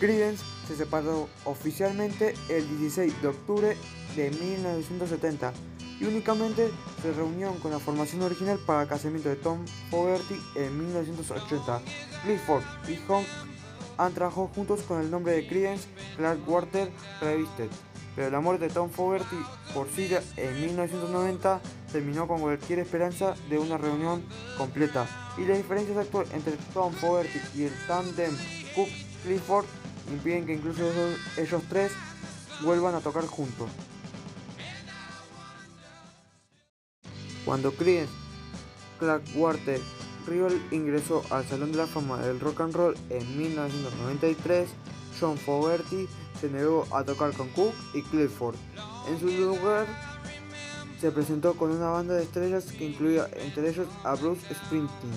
Creedence se separó oficialmente el 16 de octubre de 1970 y únicamente se reunió con la formación original para el casamiento de Tom Fogerty en 1980. Clifford y Hong han trabajado juntos con el nombre de Creedence Clearwater Revisted, pero el amor de Tom Fogerty por Silla en 1990 terminó con cualquier esperanza de una reunión completa y las diferencias actuales entre Tom Fogerty y el tandem Cook Clifford impiden que incluso ellos, tres vuelvan a tocar juntos. Cuando Creedence Clearwater Rival ingresó al Salón de la Fama del Rock and Roll en 1993, John Fogerty se negó a tocar con Cook y Clifford. En su lugar, se presentó con una banda de estrellas que incluía entre ellos a Bruce Springsteen.